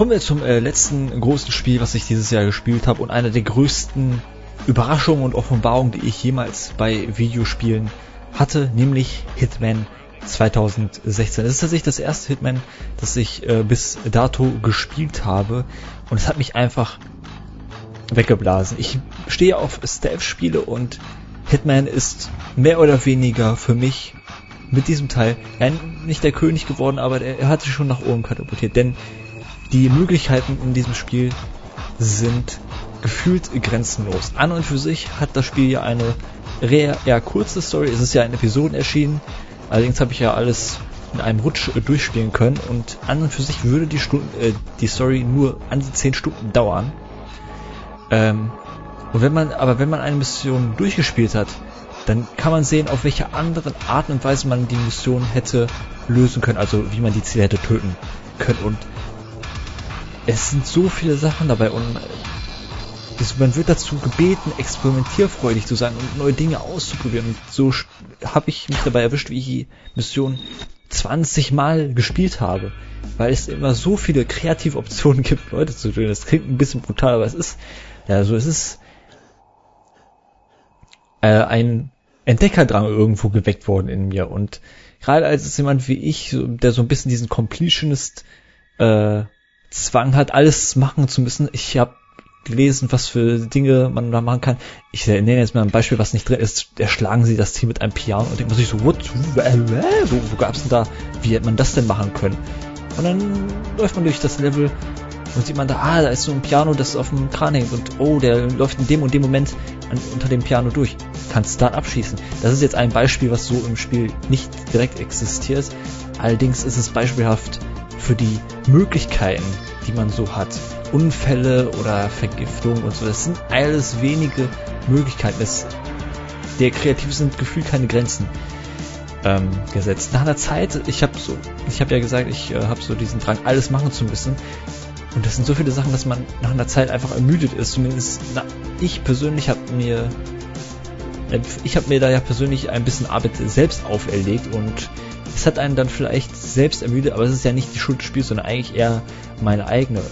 Kommen wir zum äh, letzten großen Spiel, was ich dieses Jahr gespielt habe und einer der größten Überraschungen und Offenbarungen, die ich jemals bei Videospielen hatte, nämlich Hitman 2016. Es ist tatsächlich das erste Hitman, das ich äh, bis dato gespielt habe und es hat mich einfach weggeblasen. Ich stehe auf Stealth-Spiele und Hitman ist mehr oder weniger für mich mit diesem Teil ja, nicht der König geworden, aber er, hat sich schon nach oben katapultiert, denn die Möglichkeiten in diesem Spiel sind gefühlt grenzenlos. An und für sich hat das Spiel ja eine eher kurze Story. Es ist ja in Episoden erschienen. Allerdings habe ich ja alles in einem Rutsch äh, durchspielen können und an und für sich würde die, Stunden, äh, die Story nur an die 10 Stunden dauern. Ähm, und wenn man, aber wenn man eine Mission durchgespielt hat, dann kann man sehen, auf welche anderen Arten und Weise man die Mission hätte lösen können, also wie man die Ziele hätte töten können. Und es sind so viele Sachen dabei und man wird dazu gebeten, experimentierfreudig zu sein und neue Dinge auszuprobieren. Und so habe ich mich dabei erwischt, wie ich die Mission 20 Mal gespielt habe. Weil es immer so viele kreative Optionen gibt, Leute zu tun. Das klingt ein bisschen brutal, aber es ist, ja, so es ist äh, ein Entdeckerdrang irgendwo geweckt worden in mir. Und gerade als es jemand wie ich, der so ein bisschen diesen Completionist äh, Zwang hat, alles machen zu müssen. Ich habe gelesen, was für Dinge man da machen kann. Ich nenne jetzt mal ein Beispiel, was nicht drin ist. Erschlagen sie das Team mit einem Piano und denkt man sich so, what? Wo, wo gab's denn da? Wie hätte man das denn machen können? Und dann läuft man durch das Level und sieht man da, ah, da ist so ein Piano, das auf dem Kran hängt und oh, der läuft in dem und dem Moment an, unter dem Piano durch. Kannst dann abschießen. Das ist jetzt ein Beispiel, was so im Spiel nicht direkt existiert. Allerdings ist es beispielhaft für die Möglichkeiten, die man so hat. Unfälle oder Vergiftung und so. Das sind alles wenige Möglichkeiten. Es, der Kreativ sind gefühlt keine Grenzen ähm, gesetzt. Nach einer Zeit, ich habe so, ich habe ja gesagt, ich äh, habe so diesen Drang, alles machen zu müssen. Und das sind so viele Sachen, dass man nach einer Zeit einfach ermüdet ist. Zumindest na, ich persönlich habe mir, ich habe mir da ja persönlich ein bisschen Arbeit selbst auferlegt und es hat einen dann vielleicht selbst ermüdet, aber es ist ja nicht die Schuld des Spiels, sondern eigentlich eher meine eigene.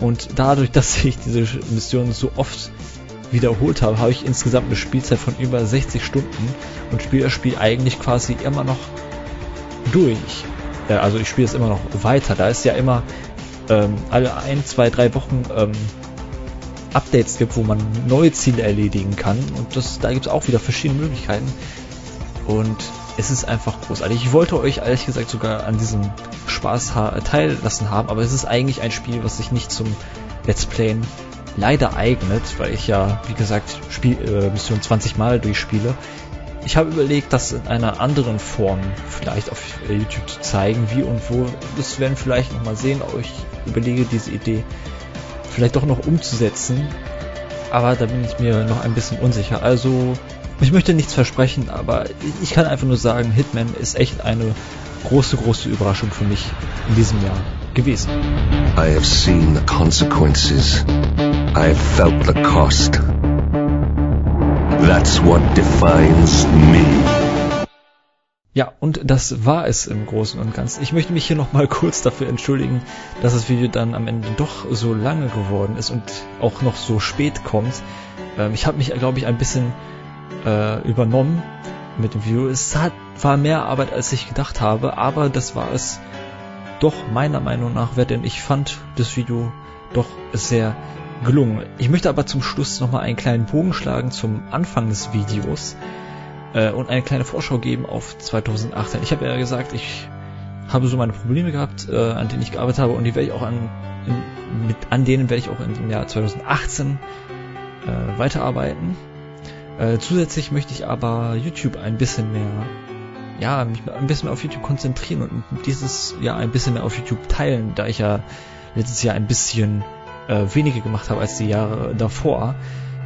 Und dadurch, *laughs* dass ich diese Mission so oft wiederholt habe, habe ich insgesamt eine Spielzeit von über 60 Stunden und spiele das Spiel eigentlich quasi immer noch durch. Also ich spiele es immer noch weiter. Da ist ja immer ähm, alle ein, zwei, drei Wochen ähm, Updates gibt, wo man neue Ziele erledigen kann. Und das, da gibt es auch wieder verschiedene Möglichkeiten. Und es ist einfach großartig. Ich wollte euch ehrlich gesagt sogar an diesem Spaß teillassen haben, aber es ist eigentlich ein Spiel, was sich nicht zum Let's Playen leider eignet, weil ich ja, wie gesagt, Spiel, äh, Mission 20 Mal durchspiele. Ich habe überlegt, das in einer anderen Form vielleicht auf YouTube zu zeigen, wie und wo. Das werden vielleicht noch mal sehen, aber ich überlege diese Idee vielleicht doch noch umzusetzen. Aber da bin ich mir noch ein bisschen unsicher. Also ich möchte nichts versprechen, aber ich kann einfach nur sagen, Hitman ist echt eine große, große Überraschung für mich in diesem Jahr gewesen. I have seen the consequences. I have felt the cost. That's what defines me. Ja, und das war es im Großen und Ganzen. Ich möchte mich hier nochmal *laughs* kurz dafür entschuldigen, dass das Video dann am Ende doch so lange geworden ist und auch noch so spät kommt. Ähm, ich habe mich, glaube ich, ein bisschen äh, übernommen mit dem Video. Es hat, war mehr Arbeit, als ich gedacht habe, aber das war es doch meiner Meinung nach wert, denn ich fand das Video doch sehr gelungen. Ich möchte aber zum Schluss nochmal einen kleinen Bogen schlagen zum Anfang des Videos äh, und eine kleine Vorschau geben auf 2018. Ich habe ja gesagt, ich habe so meine Probleme gehabt, äh, an denen ich gearbeitet habe und die werde ich auch an, in, mit, an denen werde ich auch im Jahr 2018 äh, weiterarbeiten. Äh, zusätzlich möchte ich aber YouTube ein bisschen mehr, ja, mich ein bisschen mehr auf YouTube konzentrieren und dieses Jahr ein bisschen mehr auf YouTube teilen, da ich ja letztes Jahr ein bisschen äh, weniger gemacht habe als die Jahre davor.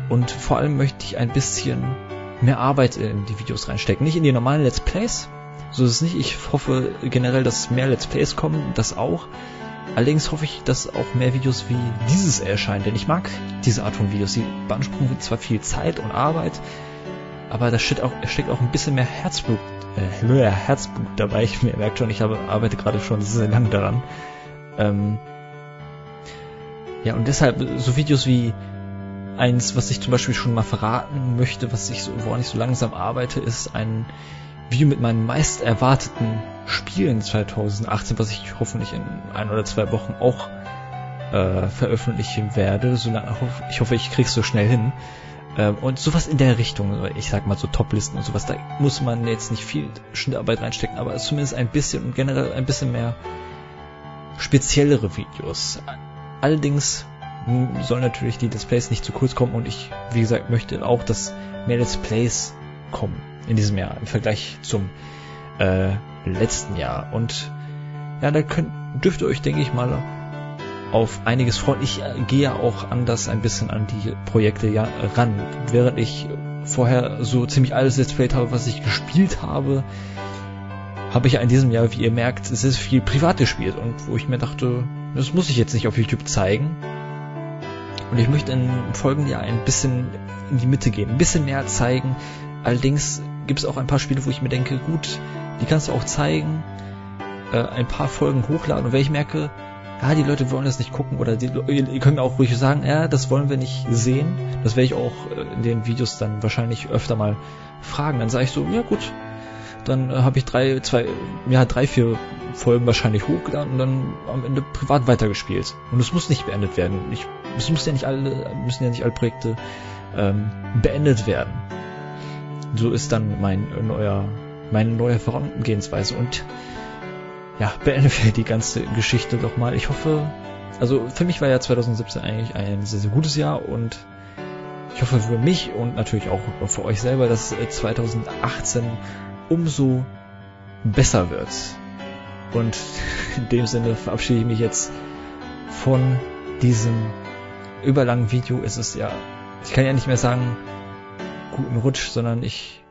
Und vor allem möchte ich ein bisschen mehr Arbeit in die Videos reinstecken. Nicht in die normalen Let's Plays, so ist es nicht. Ich hoffe generell, dass mehr Let's Plays kommen, das auch. Allerdings hoffe ich, dass auch mehr Videos wie dieses erscheinen, denn ich mag diese Art von Videos. Sie beanspruchen zwar viel Zeit und Arbeit, aber da steckt auch, steckt auch ein bisschen mehr Herzblut, äh, Herzblut dabei. Ich merke schon, ich habe, arbeite gerade schon sehr lange daran. Ähm, ja, und deshalb so Videos wie eins, was ich zum Beispiel schon mal verraten möchte, was ich so, woran ich so langsam arbeite, ist ein Video mit meinen meist erwarteten Spielen 2018, was ich hoffentlich in ein oder zwei Wochen auch äh, veröffentlichen werde. So, ich hoffe, ich krieg's so schnell hin. Ähm, und sowas in der Richtung, ich sag mal so Toplisten und sowas, da muss man jetzt nicht viel Schnittarbeit reinstecken, aber zumindest ein bisschen und generell ein bisschen mehr speziellere Videos. Allerdings sollen natürlich die Displays nicht zu kurz kommen und ich, wie gesagt, möchte auch, dass mehr Let's Plays kommen in diesem Jahr im Vergleich zum äh, letzten Jahr. Und ja, da könnt, dürft ihr euch, denke ich mal, auf einiges freuen. Ich äh, gehe ja auch anders ein bisschen an die Projekte ja, ran. Während ich vorher so ziemlich alles Let's Play habe, was ich gespielt habe, habe ich ja in diesem Jahr, wie ihr merkt, sehr viel privat gespielt und wo ich mir dachte, das muss ich jetzt nicht auf YouTube zeigen. Und ich möchte im folgenden Jahr ein bisschen in die Mitte gehen, ein bisschen mehr zeigen. Allerdings gibt es auch ein paar Spiele, wo ich mir denke, gut, die kannst du auch zeigen, äh, ein paar Folgen hochladen. Und wenn ich merke, ja, die Leute wollen das nicht gucken oder die, ihr könnt auch ruhig sagen, ja, das wollen wir nicht sehen. Das werde ich auch äh, in den Videos dann wahrscheinlich öfter mal fragen. Dann sage ich so, ja gut, dann äh, habe ich drei, zwei, ja, drei, vier Folgen wahrscheinlich hochgeladen und dann am Ende privat weitergespielt. Und es muss nicht beendet werden. Ich, es muss ja nicht alle, müssen ja nicht alle Projekte ähm, beendet werden. So ist dann mein neuer, meine neue Vorangehensweise und ja, beenden wir die ganze Geschichte doch mal. Ich hoffe, also für mich war ja 2017 eigentlich ein sehr, sehr gutes Jahr und ich hoffe für mich und natürlich auch für euch selber, dass 2018 umso besser wird. Und *laughs* in dem Sinne verabschiede ich mich jetzt von diesem überlangen Video. Es ist ja, ich kann ja nicht mehr sagen, guten Rutsch, sondern ich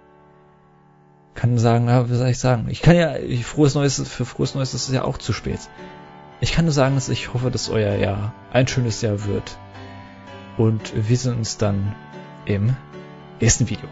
kann sagen, ja, wie soll ich sagen? Ich kann ja, frohes Neues, für frohes Neues ist es ja auch zu spät. Ich kann nur sagen, dass ich hoffe, dass euer Jahr ein schönes Jahr wird. Und wir sehen uns dann im nächsten Video.